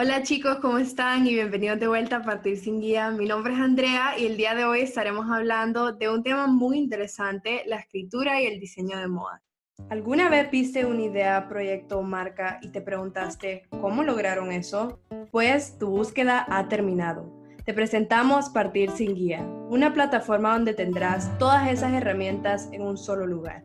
Hola chicos, ¿cómo están? Y bienvenidos de vuelta a Partir sin Guía. Mi nombre es Andrea y el día de hoy estaremos hablando de un tema muy interesante, la escritura y el diseño de moda. ¿Alguna vez viste una idea, proyecto o marca y te preguntaste cómo lograron eso? Pues tu búsqueda ha terminado. Te presentamos Partir sin Guía, una plataforma donde tendrás todas esas herramientas en un solo lugar.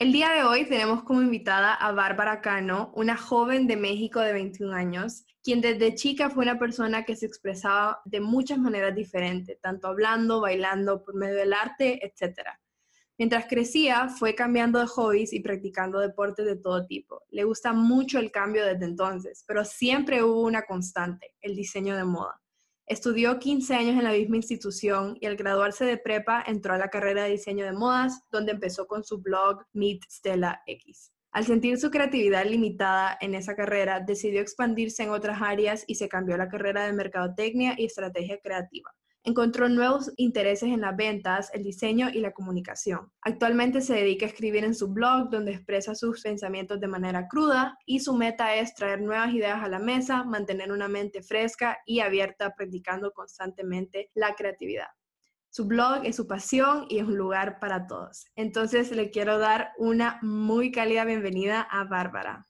El día de hoy tenemos como invitada a Bárbara Cano, una joven de México de 21 años, quien desde chica fue una persona que se expresaba de muchas maneras diferentes, tanto hablando, bailando, por medio del arte, etc. Mientras crecía, fue cambiando de hobbies y practicando deportes de todo tipo. Le gusta mucho el cambio desde entonces, pero siempre hubo una constante, el diseño de moda. Estudió 15 años en la misma institución y al graduarse de prepa entró a la carrera de diseño de modas, donde empezó con su blog Meet Stella X. Al sentir su creatividad limitada en esa carrera, decidió expandirse en otras áreas y se cambió a la carrera de mercadotecnia y estrategia creativa. Encontró nuevos intereses en las ventas, el diseño y la comunicación. Actualmente se dedica a escribir en su blog donde expresa sus pensamientos de manera cruda y su meta es traer nuevas ideas a la mesa, mantener una mente fresca y abierta practicando constantemente la creatividad. Su blog es su pasión y es un lugar para todos. Entonces le quiero dar una muy cálida bienvenida a Bárbara.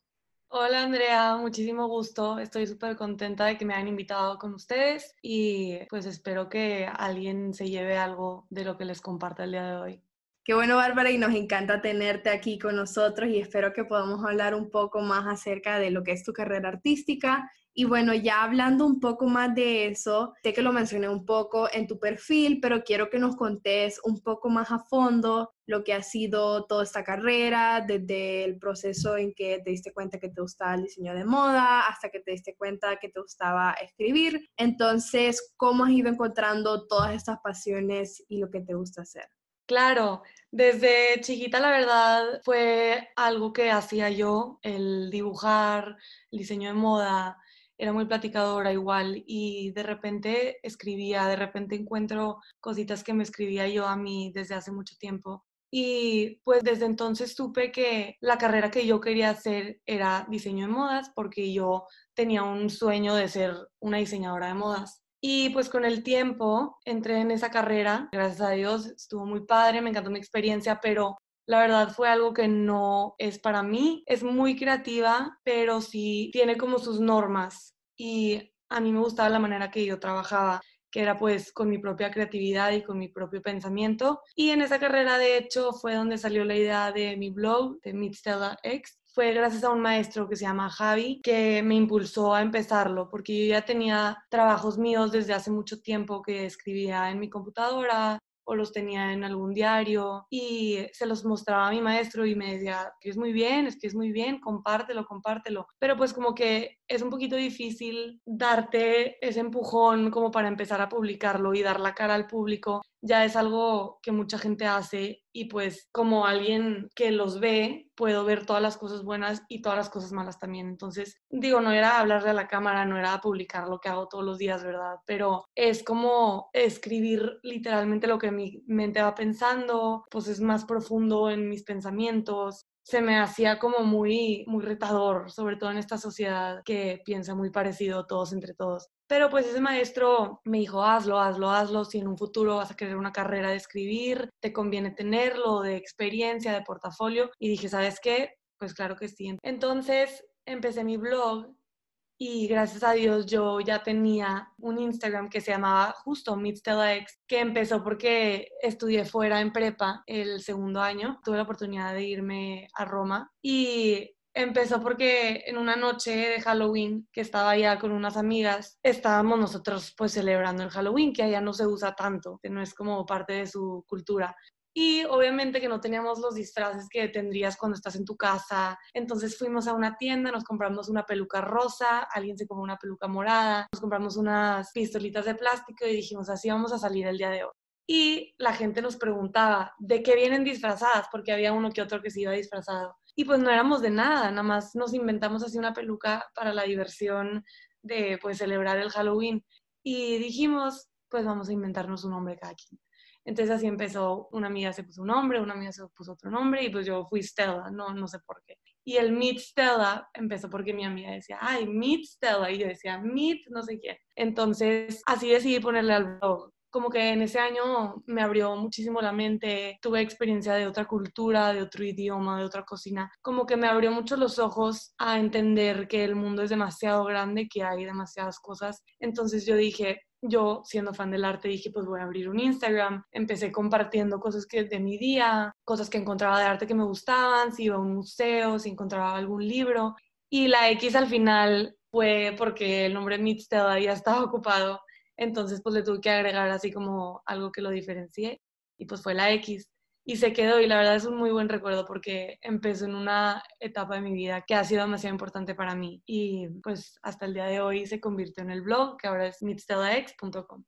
Hola Andrea, muchísimo gusto. Estoy súper contenta de que me hayan invitado con ustedes y pues espero que alguien se lleve algo de lo que les comparta el día de hoy. Qué bueno, Bárbara, y nos encanta tenerte aquí con nosotros y espero que podamos hablar un poco más acerca de lo que es tu carrera artística y bueno, ya hablando un poco más de eso, sé que lo mencioné un poco en tu perfil, pero quiero que nos contés un poco más a fondo lo que ha sido toda esta carrera, desde el proceso en que te diste cuenta que te gustaba el diseño de moda hasta que te diste cuenta que te gustaba escribir. Entonces, ¿cómo has ido encontrando todas estas pasiones y lo que te gusta hacer? Claro, desde chiquita la verdad fue algo que hacía yo, el dibujar, el diseño de moda, era muy platicadora igual y de repente escribía, de repente encuentro cositas que me escribía yo a mí desde hace mucho tiempo. Y pues desde entonces supe que la carrera que yo quería hacer era diseño de modas porque yo tenía un sueño de ser una diseñadora de modas. Y pues con el tiempo entré en esa carrera, gracias a Dios, estuvo muy padre, me encantó mi experiencia, pero la verdad fue algo que no es para mí. Es muy creativa, pero sí tiene como sus normas. Y a mí me gustaba la manera que yo trabajaba que era pues con mi propia creatividad y con mi propio pensamiento. Y en esa carrera, de hecho, fue donde salió la idea de mi blog, de Meet X. Fue gracias a un maestro que se llama Javi que me impulsó a empezarlo, porque yo ya tenía trabajos míos desde hace mucho tiempo que escribía en mi computadora, o los tenía en algún diario y se los mostraba a mi maestro y me decía, que es muy bien, es que es muy bien, compártelo, compártelo. Pero pues como que es un poquito difícil darte ese empujón como para empezar a publicarlo y dar la cara al público ya es algo que mucha gente hace y pues como alguien que los ve, puedo ver todas las cosas buenas y todas las cosas malas también. Entonces, digo, no era hablarle a la cámara, no era publicar lo que hago todos los días, ¿verdad? Pero es como escribir literalmente lo que mi mente va pensando, pues es más profundo en mis pensamientos, se me hacía como muy, muy retador, sobre todo en esta sociedad que piensa muy parecido todos entre todos. Pero pues ese maestro me dijo, hazlo, hazlo, hazlo, si en un futuro vas a querer una carrera de escribir, te conviene tenerlo, de experiencia, de portafolio. Y dije, ¿sabes qué? Pues claro que sí. Entonces empecé mi blog y gracias a Dios yo ya tenía un Instagram que se llamaba justo Meet Stella X, que empezó porque estudié fuera en prepa el segundo año. Tuve la oportunidad de irme a Roma y Empezó porque en una noche de Halloween que estaba allá con unas amigas, estábamos nosotros pues celebrando el Halloween, que allá no se usa tanto, que no es como parte de su cultura. Y obviamente que no teníamos los disfraces que tendrías cuando estás en tu casa. Entonces fuimos a una tienda, nos compramos una peluca rosa, alguien se compró una peluca morada, nos compramos unas pistolitas de plástico y dijimos, así vamos a salir el día de hoy. Y la gente nos preguntaba, ¿de qué vienen disfrazadas? Porque había uno que otro que se iba disfrazado. Y pues no éramos de nada, nada más nos inventamos así una peluca para la diversión de pues celebrar el Halloween. Y dijimos, pues vamos a inventarnos un nombre cada quien. Entonces así empezó, una amiga se puso un nombre, una amiga se puso otro nombre y pues yo fui Stella, no, no sé por qué. Y el Meet Stella empezó porque mi amiga decía, ay, Meet Stella, y yo decía, Meet no sé qué. Entonces así decidí ponerle al blog. Como que en ese año me abrió muchísimo la mente, tuve experiencia de otra cultura, de otro idioma, de otra cocina, como que me abrió mucho los ojos a entender que el mundo es demasiado grande, que hay demasiadas cosas. Entonces yo dije, yo siendo fan del arte dije, pues voy a abrir un Instagram. Empecé compartiendo cosas que de mi día, cosas que encontraba de arte que me gustaban, si iba a un museo, si encontraba algún libro. Y la X al final fue porque el nombre Meetstel ya estaba ocupado. Entonces pues le tuve que agregar así como algo que lo diferencie y pues fue la X y se quedó y la verdad es un muy buen recuerdo porque empezó en una etapa de mi vida que ha sido demasiado importante para mí y pues hasta el día de hoy se convirtió en el blog que ahora es meetstellax.com.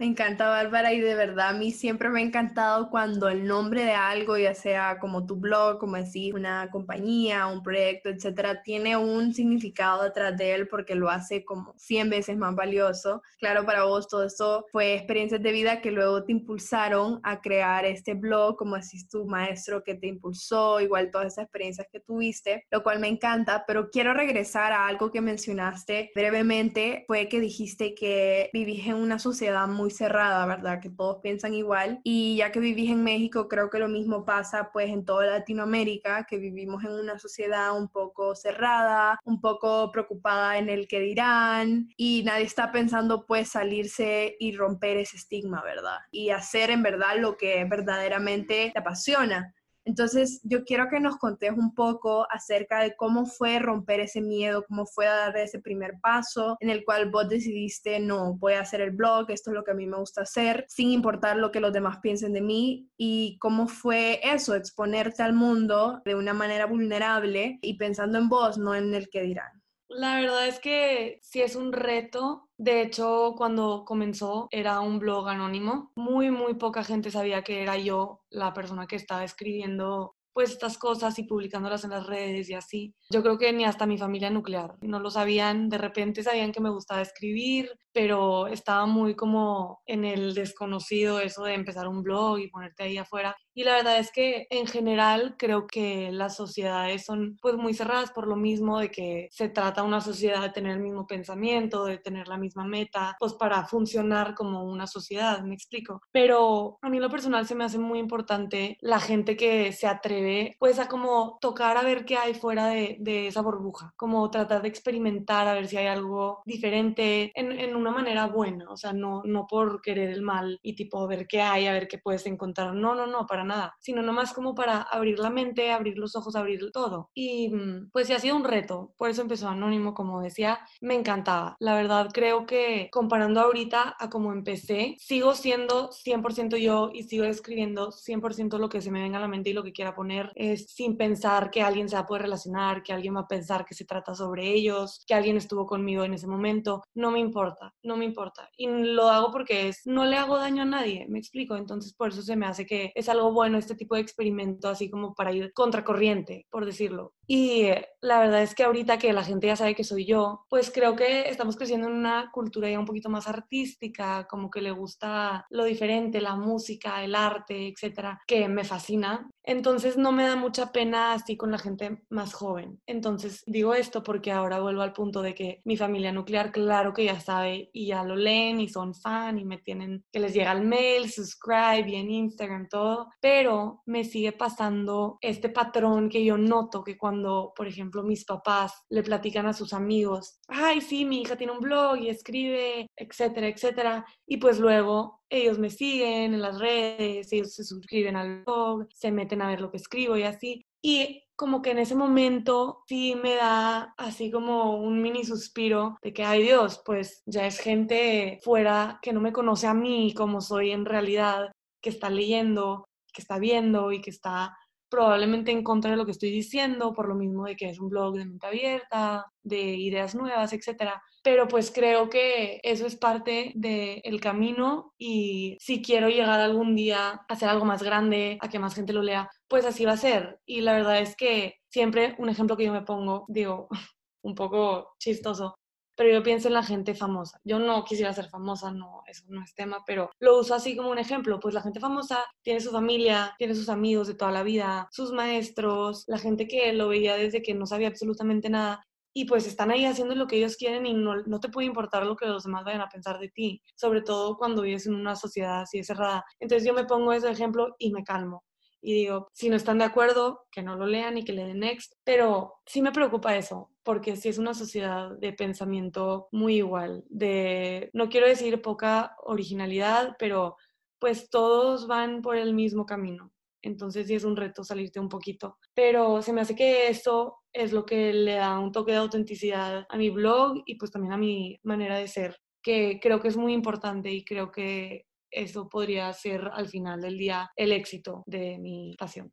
Me encanta, Bárbara, y de verdad a mí siempre me ha encantado cuando el nombre de algo, ya sea como tu blog, como decir, una compañía, un proyecto, etcétera, tiene un significado detrás de él porque lo hace como 100 veces más valioso. Claro, para vos todo esto fue experiencias de vida que luego te impulsaron a crear este blog, como decís tu maestro que te impulsó, igual todas esas experiencias que tuviste, lo cual me encanta, pero quiero regresar a algo que mencionaste brevemente, fue que dijiste que vivís en una sociedad muy cerrada, ¿verdad? Que todos piensan igual. Y ya que vivís en México, creo que lo mismo pasa pues en toda Latinoamérica, que vivimos en una sociedad un poco cerrada, un poco preocupada en el que dirán y nadie está pensando pues salirse y romper ese estigma, ¿verdad? Y hacer en verdad lo que verdaderamente te apasiona. Entonces, yo quiero que nos contes un poco acerca de cómo fue romper ese miedo, cómo fue dar ese primer paso en el cual vos decidiste, no, voy a hacer el blog, esto es lo que a mí me gusta hacer, sin importar lo que los demás piensen de mí, y cómo fue eso, exponerte al mundo de una manera vulnerable y pensando en vos, no en el que dirán. La verdad es que sí es un reto. De hecho, cuando comenzó era un blog anónimo. Muy, muy poca gente sabía que era yo la persona que estaba escribiendo pues estas cosas y publicándolas en las redes y así. Yo creo que ni hasta mi familia nuclear no lo sabían, de repente sabían que me gustaba escribir, pero estaba muy como en el desconocido eso de empezar un blog y ponerte ahí afuera. Y la verdad es que en general creo que las sociedades son pues muy cerradas por lo mismo de que se trata una sociedad de tener el mismo pensamiento, de tener la misma meta, pues para funcionar como una sociedad, me explico. Pero a mí lo personal se me hace muy importante la gente que se atreve pues a como tocar a ver qué hay fuera de, de esa burbuja, como tratar de experimentar a ver si hay algo diferente en, en una manera buena, o sea, no, no por querer el mal y tipo ver qué hay, a ver qué puedes encontrar, no, no, no, para nada, sino nomás como para abrir la mente, abrir los ojos, abrir todo. Y mm, pues sí ha sido un reto, por eso empezó Anónimo, como decía, me encantaba. La verdad creo que comparando ahorita a como empecé, sigo siendo 100% yo y sigo escribiendo 100% lo que se me venga a la mente y lo que quiera poner, es sin pensar que alguien se va a poder relacionar, que alguien va a pensar que se trata sobre ellos, que alguien estuvo conmigo en ese momento, no me importa no me importa. Y lo hago porque es, no le hago daño a nadie, me explico. Entonces, por eso se me hace que es algo bueno este tipo de experimento, así como para ir contracorriente, por decirlo. Y la verdad es que ahorita que la gente ya sabe que soy yo, pues creo que estamos creciendo en una cultura ya un poquito más artística, como que le gusta lo diferente, la música, el arte, etcétera, que me fascina. Entonces no me da mucha pena así con la gente más joven. Entonces digo esto porque ahora vuelvo al punto de que mi familia nuclear, claro que ya sabe y ya lo leen y son fan y me tienen que les llega el mail, subscribe y en Instagram todo, pero me sigue pasando este patrón que yo noto que cuando, por ejemplo, mis papás le platican a sus amigos, ay, sí, mi hija tiene un blog y escribe, etcétera, etcétera, y pues luego ellos me siguen en las redes, ellos se suscriben al blog, se meten a ver lo que escribo y así. Y como que en ese momento sí me da así como un mini suspiro de que, ay Dios, pues ya es gente fuera que no me conoce a mí como soy en realidad, que está leyendo, que está viendo y que está probablemente en contra de lo que estoy diciendo, por lo mismo de que es un blog de mente abierta, de ideas nuevas, etcétera. Pero pues creo que eso es parte del camino y si quiero llegar algún día a hacer algo más grande, a que más gente lo lea, pues así va a ser. Y la verdad es que siempre un ejemplo que yo me pongo, digo, un poco chistoso, pero yo pienso en la gente famosa. Yo no quisiera ser famosa, no, eso no es tema, pero lo uso así como un ejemplo. Pues la gente famosa tiene su familia, tiene sus amigos de toda la vida, sus maestros, la gente que lo veía desde que no sabía absolutamente nada. Y pues están ahí haciendo lo que ellos quieren y no, no te puede importar lo que los demás vayan a pensar de ti, sobre todo cuando vives en una sociedad así cerrada. Entonces yo me pongo ese ejemplo y me calmo y digo, si no están de acuerdo, que no lo lean y que le den next, pero sí me preocupa eso, porque sí es una sociedad de pensamiento muy igual, de, no quiero decir poca originalidad, pero pues todos van por el mismo camino. Entonces sí es un reto salirte un poquito. Pero se me hace que eso es lo que le da un toque de autenticidad a mi blog y pues también a mi manera de ser, que creo que es muy importante y creo que eso podría ser al final del día el éxito de mi pasión.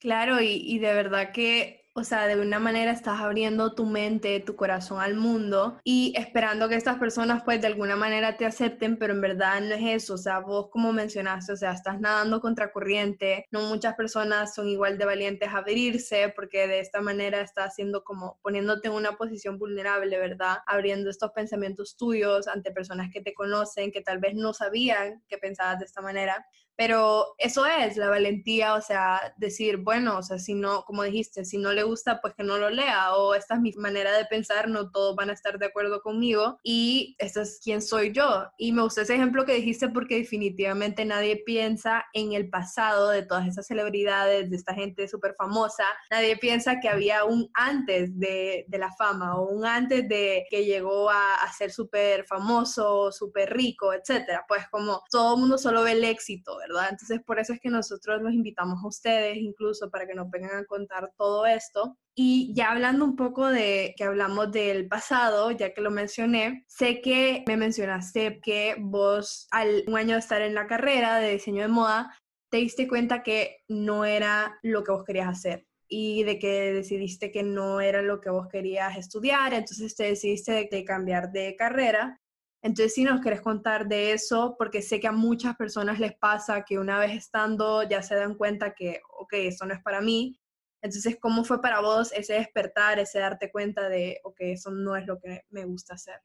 Claro, y, y de verdad que o sea, de una manera estás abriendo tu mente, tu corazón al mundo y esperando que estas personas pues de alguna manera te acepten, pero en verdad no es eso, o sea, vos como mencionaste, o sea, estás nadando contra corriente, no muchas personas son igual de valientes a abrirse porque de esta manera estás haciendo como poniéndote en una posición vulnerable, ¿verdad? Abriendo estos pensamientos tuyos ante personas que te conocen, que tal vez no sabían que pensabas de esta manera. Pero eso es la valentía, o sea, decir, bueno, o sea, si no, como dijiste, si no le gusta, pues que no lo lea, o esta es mi manera de pensar, no todos van a estar de acuerdo conmigo, y esto es quién soy yo. Y me gusta ese ejemplo que dijiste porque definitivamente nadie piensa en el pasado de todas esas celebridades, de esta gente súper famosa, nadie piensa que había un antes de, de, la fama, o un antes de que llegó a, a ser súper famoso, súper rico, etcétera. Pues como todo el mundo solo ve el éxito ¿verdad? Entonces, por eso es que nosotros los invitamos a ustedes incluso para que nos vengan a contar todo esto. Y ya hablando un poco de que hablamos del pasado, ya que lo mencioné, sé que me mencionaste que vos al un año de estar en la carrera de diseño de moda, te diste cuenta que no era lo que vos querías hacer y de que decidiste que no era lo que vos querías estudiar, entonces te decidiste de cambiar de carrera entonces, si nos querés contar de eso, porque sé que a muchas personas les pasa que una vez estando ya se dan cuenta que, ok, eso no es para mí. Entonces, ¿cómo fue para vos ese despertar, ese darte cuenta de, ok, eso no es lo que me gusta hacer?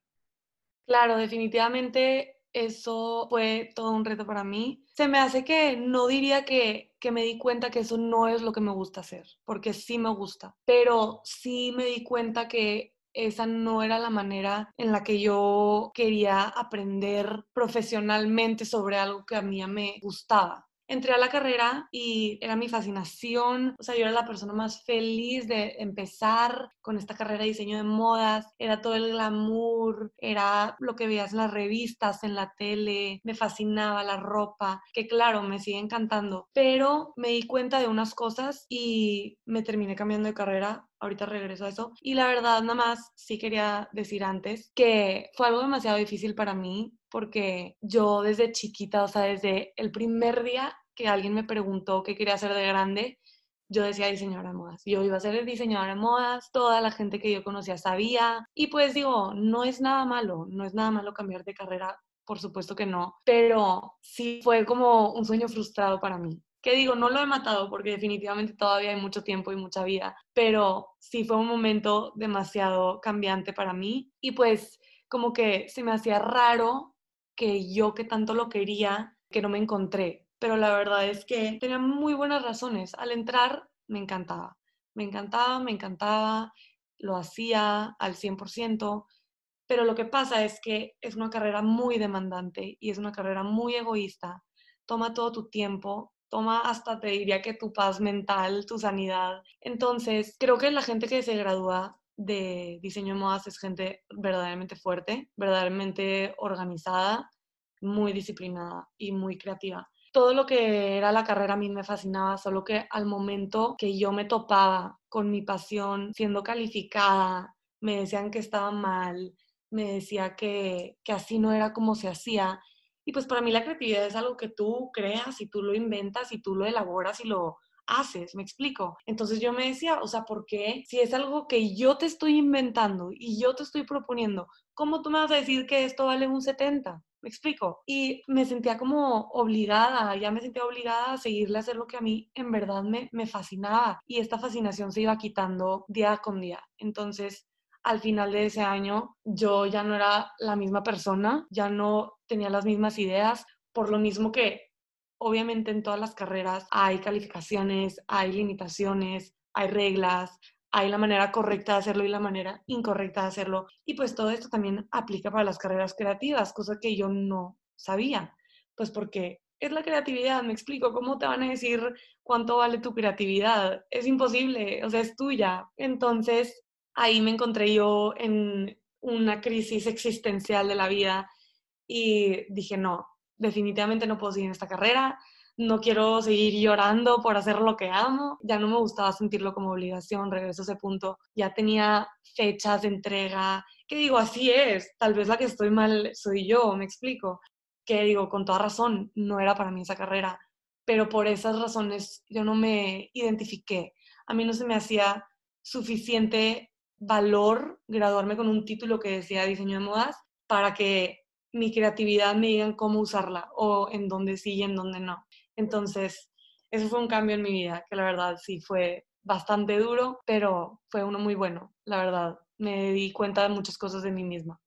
Claro, definitivamente eso fue todo un reto para mí. Se me hace que no diría que, que me di cuenta que eso no es lo que me gusta hacer, porque sí me gusta, pero sí me di cuenta que esa no era la manera en la que yo quería aprender profesionalmente sobre algo que a mí me gustaba entré a la carrera y era mi fascinación, o sea, yo era la persona más feliz de empezar con esta carrera de diseño de modas, era todo el glamour, era lo que veías en las revistas, en la tele, me fascinaba la ropa, que claro, me sigue encantando, pero me di cuenta de unas cosas y me terminé cambiando de carrera ahorita regreso a eso. Y la verdad, nada más sí quería decir antes que fue algo demasiado difícil para mí porque yo desde chiquita, o sea, desde el primer día que alguien me preguntó qué quería hacer de grande, yo decía diseñadora de modas. Yo iba a ser diseñadora de modas, toda la gente que yo conocía sabía. Y pues digo, no es nada malo, no es nada malo cambiar de carrera, por supuesto que no, pero sí fue como un sueño frustrado para mí. Que digo, no lo he matado porque definitivamente todavía hay mucho tiempo y mucha vida, pero sí fue un momento demasiado cambiante para mí y pues como que se me hacía raro que yo que tanto lo quería, que no me encontré. Pero la verdad es que tenía muy buenas razones. Al entrar me encantaba, me encantaba, me encantaba, lo hacía al 100%, pero lo que pasa es que es una carrera muy demandante y es una carrera muy egoísta. Toma todo tu tiempo, toma hasta te diría que tu paz mental, tu sanidad. Entonces, creo que la gente que se gradúa de diseño de modas es gente verdaderamente fuerte, verdaderamente organizada, muy disciplinada y muy creativa. Todo lo que era la carrera a mí me fascinaba, solo que al momento que yo me topaba con mi pasión siendo calificada, me decían que estaba mal, me decía que, que así no era como se hacía Y pues para mí la creatividad es algo que tú creas y tú lo inventas y tú lo elaboras y lo haces, me explico. Entonces yo me decía, o sea, ¿por qué? Si es algo que yo te estoy inventando y yo te estoy proponiendo, ¿cómo tú me vas a decir que esto vale un 70? Me explico. Y me sentía como obligada, ya me sentía obligada a seguirle a hacer lo que a mí en verdad me, me fascinaba. Y esta fascinación se iba quitando día con día. Entonces, al final de ese año, yo ya no era la misma persona, ya no tenía las mismas ideas, por lo mismo que obviamente en todas las carreras hay calificaciones, hay limitaciones, hay reglas, hay la manera correcta de hacerlo y la manera incorrecta de hacerlo. Y pues todo esto también aplica para las carreras creativas, cosa que yo no sabía. Pues porque es la creatividad, me explico, ¿cómo te van a decir cuánto vale tu creatividad? Es imposible, o sea, es tuya. Entonces, ahí me encontré yo en una crisis existencial de la vida y dije, no, definitivamente no puedo seguir en esta carrera, no quiero seguir llorando por hacer lo que amo, ya no me gustaba sentirlo como obligación, regreso a ese punto, ya tenía fechas de entrega, que digo, así es, tal vez la que estoy mal soy yo, me explico, que digo, con toda razón, no era para mí esa carrera, pero por esas razones yo no me identifiqué, a mí no se me hacía suficiente valor graduarme con un título que decía diseño de modas para que mi creatividad me digan cómo usarla o en dónde sí y en dónde no. Entonces, eso fue un cambio en mi vida, que la verdad sí fue bastante duro, pero fue uno muy bueno, la verdad. Me di cuenta de muchas cosas de mí misma.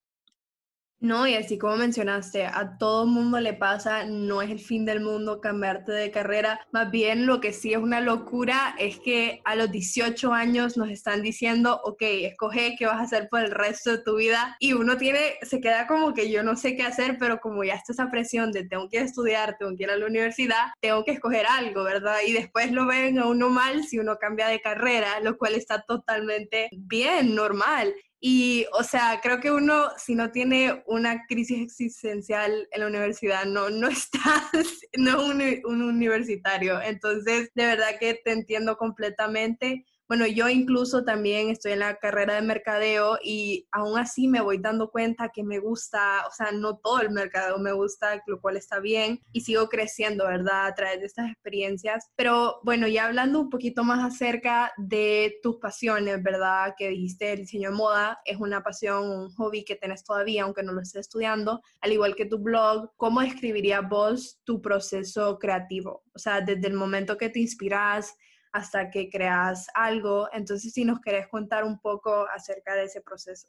No, y así como mencionaste, a todo mundo le pasa, no es el fin del mundo cambiarte de carrera, más bien lo que sí es una locura es que a los 18 años nos están diciendo, ok, escoge qué vas a hacer por el resto de tu vida y uno tiene, se queda como que yo no sé qué hacer, pero como ya está esa presión de tengo que estudiar, tengo que ir a la universidad, tengo que escoger algo, ¿verdad? Y después lo ven a uno mal si uno cambia de carrera, lo cual está totalmente bien, normal. Y, o sea, creo que uno, si no tiene una crisis existencial en la universidad, no, no está, no un, un universitario. Entonces, de verdad que te entiendo completamente. Bueno, yo incluso también estoy en la carrera de mercadeo y aún así me voy dando cuenta que me gusta, o sea, no todo el mercadeo me gusta, lo cual está bien y sigo creciendo, ¿verdad? A través de estas experiencias. Pero bueno, ya hablando un poquito más acerca de tus pasiones, ¿verdad? Que dijiste el diseño de moda es una pasión, un hobby que tenés todavía, aunque no lo estés estudiando, al igual que tu blog. ¿Cómo describirías vos tu proceso creativo? O sea, desde el momento que te inspiras, hasta que creas algo. Entonces, si nos querés contar un poco acerca de ese proceso.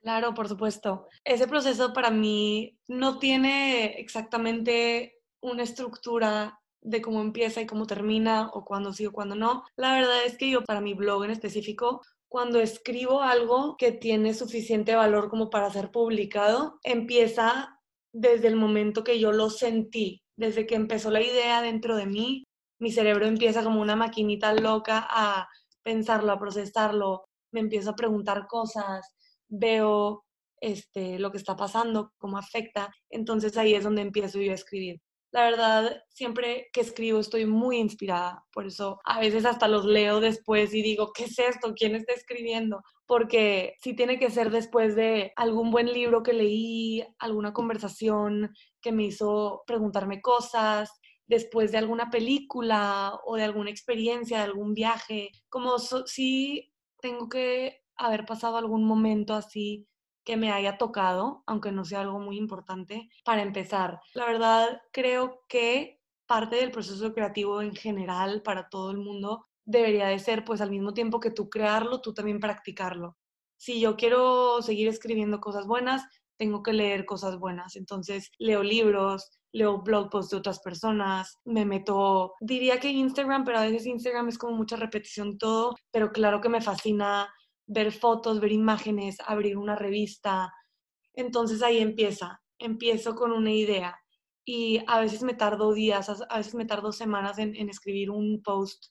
Claro, por supuesto. Ese proceso para mí no tiene exactamente una estructura de cómo empieza y cómo termina o cuándo sí o cuándo no. La verdad es que yo para mi blog en específico, cuando escribo algo que tiene suficiente valor como para ser publicado, empieza desde el momento que yo lo sentí, desde que empezó la idea dentro de mí mi cerebro empieza como una maquinita loca a pensarlo, a procesarlo, me empiezo a preguntar cosas, veo este, lo que está pasando, cómo afecta, entonces ahí es donde empiezo yo a escribir. La verdad, siempre que escribo estoy muy inspirada, por eso a veces hasta los leo después y digo, ¿qué es esto? ¿Quién está escribiendo? Porque si tiene que ser después de algún buen libro que leí, alguna conversación que me hizo preguntarme cosas, después de alguna película o de alguna experiencia, de algún viaje, como si tengo que haber pasado algún momento así que me haya tocado, aunque no sea algo muy importante, para empezar. La verdad, creo que parte del proceso creativo en general para todo el mundo debería de ser, pues al mismo tiempo que tú crearlo, tú también practicarlo. Si yo quiero seguir escribiendo cosas buenas, tengo que leer cosas buenas. Entonces, leo libros, leo blog posts de otras personas, me meto, diría que Instagram, pero a veces Instagram es como mucha repetición todo, pero claro que me fascina ver fotos, ver imágenes, abrir una revista. Entonces ahí empieza, empiezo con una idea y a veces me tardo días, a veces me tardo semanas en, escribir un post,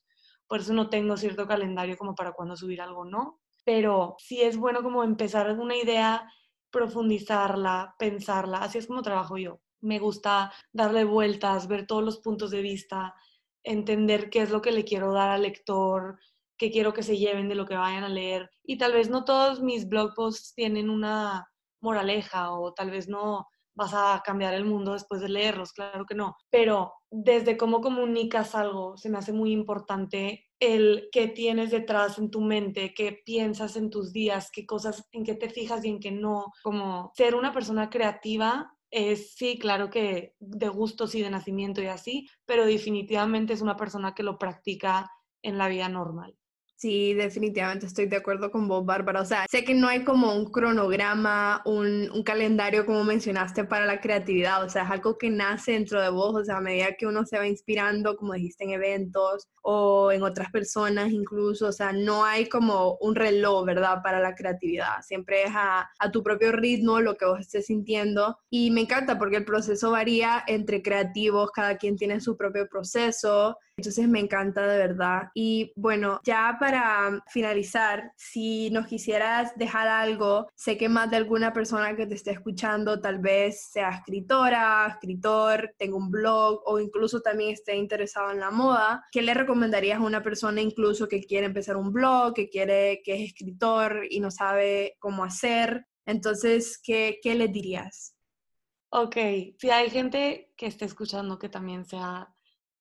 por eso no tengo cierto calendario como para cuando subir algo, ¿no? Pero sí es bueno como empezar una idea, profundizarla, pensarla, así es como trabajo yo me gusta darle vueltas, ver todos los puntos de vista, entender qué es lo que le quiero dar al lector, qué quiero que se lleven de lo que vayan a leer. Y tal vez no todos mis blog posts tienen una moraleja o tal vez no vas a cambiar el mundo después de leerlos, claro que no, pero desde cómo comunicas algo, se me hace muy importante el qué tienes detrás en tu mente, qué piensas en tus días, qué cosas, en qué te fijas y en qué no, como ser una persona creativa es sí, claro que de gustos y de nacimiento y así, pero definitivamente es una persona que lo practica en la vida normal. Sí, definitivamente estoy de acuerdo con vos, Bárbara. O sea, sé que no hay como un cronograma, un, calendario como mencionaste para la creatividad. O sea, es algo que nace dentro de vos. O sea, a medida que uno se va inspirando, como dijiste, en eventos o en otras personas incluso. O sea, no hay como un reloj, ¿verdad? Para la creatividad. Siempre es a, a tu propio ritmo, lo que vos estés sintiendo. Y me encanta porque el proceso varía entre creativos. Cada quien tiene su propio proceso. Entonces me encanta de verdad. Y bueno, ya para finalizar, si nos quisieras dejar algo, sé que más de alguna persona que te esté escuchando tal vez sea escritora, escritor, tenga un blog o incluso también esté interesado en la moda, ¿qué le recomendarías a una persona incluso que quiere empezar un blog, que quiere que es escritor y no sabe cómo hacer? Entonces, ¿qué, qué le dirías? Ok, si hay gente que esté escuchando que también sea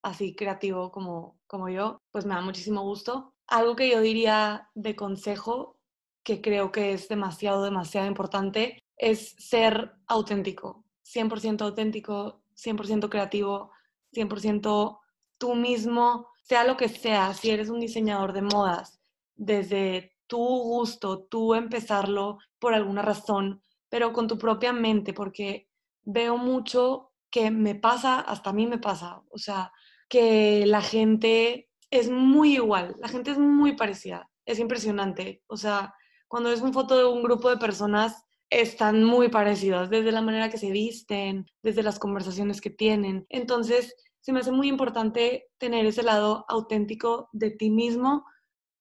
así creativo como, como yo, pues me da muchísimo gusto. Algo que yo diría de consejo, que creo que es demasiado, demasiado importante, es ser auténtico, 100% auténtico, 100% creativo, 100% tú mismo, sea lo que sea, si eres un diseñador de modas, desde tu gusto, tú empezarlo por alguna razón, pero con tu propia mente, porque veo mucho que me pasa, hasta a mí me pasa, o sea, que la gente es muy igual, la gente es muy parecida, es impresionante. O sea, cuando ves una foto de un grupo de personas, están muy parecidas, desde la manera que se visten, desde las conversaciones que tienen. Entonces, se me hace muy importante tener ese lado auténtico de ti mismo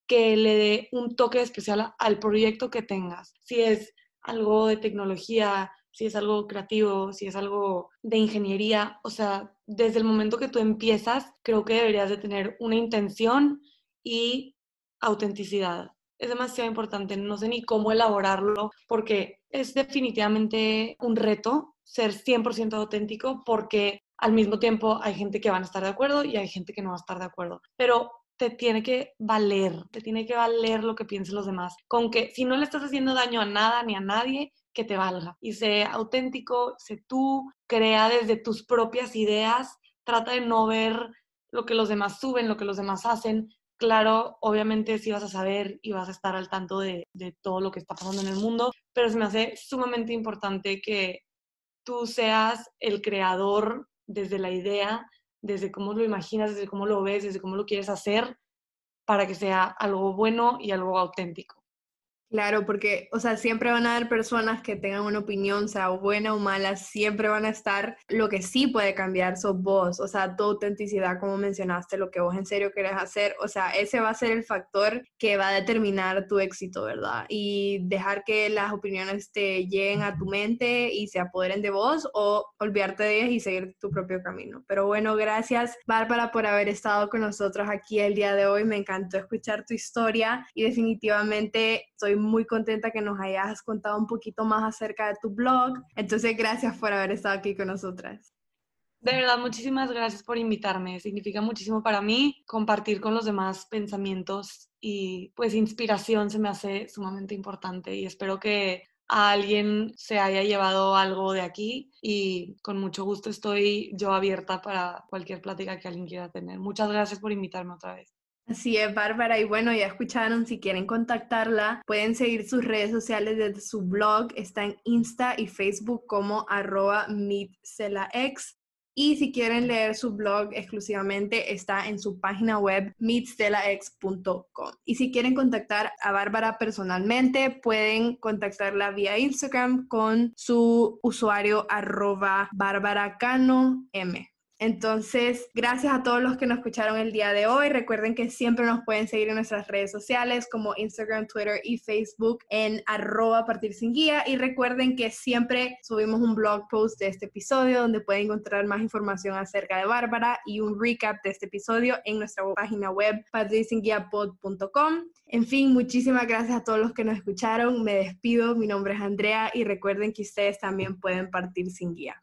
que le dé un toque especial al proyecto que tengas. Si es algo de tecnología, si es algo creativo, si es algo de ingeniería, o sea, desde el momento que tú empiezas, creo que deberías de tener una intención y autenticidad. Es demasiado importante, no sé ni cómo elaborarlo porque es definitivamente un reto ser 100% auténtico porque al mismo tiempo hay gente que van a estar de acuerdo y hay gente que no va a estar de acuerdo. Pero te tiene que valer, te tiene que valer lo que piensen los demás. Con que si no le estás haciendo daño a nada ni a nadie, que te valga. Y sé auténtico, sé tú, crea desde tus propias ideas, trata de no ver lo que los demás suben, lo que los demás hacen. Claro, obviamente sí vas a saber y vas a estar al tanto de, de todo lo que está pasando en el mundo, pero se me hace sumamente importante que tú seas el creador desde la idea, desde cómo lo imaginas, desde cómo lo ves, desde cómo lo quieres hacer, para que sea algo bueno y algo auténtico. Claro, porque, o sea, siempre van a haber personas que tengan una opinión, sea buena o mala, siempre van a estar. Lo que sí puede cambiar sos vos, o sea, tu autenticidad, como mencionaste, lo que vos en serio querés hacer, o sea, ese va a ser el factor que va a determinar tu éxito, ¿verdad? Y dejar que las opiniones te lleguen a tu mente y se apoderen de vos o olvidarte de ellas y seguir tu propio camino. Pero bueno, gracias, Bárbara, por haber estado con nosotros aquí el día de hoy. Me encantó escuchar tu historia y definitivamente estoy muy contenta que nos hayas contado un poquito más acerca de tu blog. Entonces, gracias por haber estado aquí con nosotras. De verdad, muchísimas gracias por invitarme. Significa muchísimo para mí compartir con los demás pensamientos y pues inspiración se me hace sumamente importante y espero que a alguien se haya llevado algo de aquí y con mucho gusto estoy yo abierta para cualquier plática que alguien quiera tener. Muchas gracias por invitarme otra vez. Así es, Bárbara. Y bueno, ya escucharon, si quieren contactarla, pueden seguir sus redes sociales desde su blog. Está en Insta y Facebook como arroba meetcelax. Y si quieren leer su blog exclusivamente, está en su página web meetstelax.com. Y si quieren contactar a Bárbara personalmente, pueden contactarla vía Instagram con su usuario arroba M. Entonces, gracias a todos los que nos escucharon el día de hoy. Recuerden que siempre nos pueden seguir en nuestras redes sociales como Instagram, Twitter y Facebook en arroba partir sin guía. Y recuerden que siempre subimos un blog post de este episodio donde pueden encontrar más información acerca de Bárbara y un recap de este episodio en nuestra página web patirsinguiapod.com. En fin, muchísimas gracias a todos los que nos escucharon. Me despido. Mi nombre es Andrea y recuerden que ustedes también pueden partir sin guía.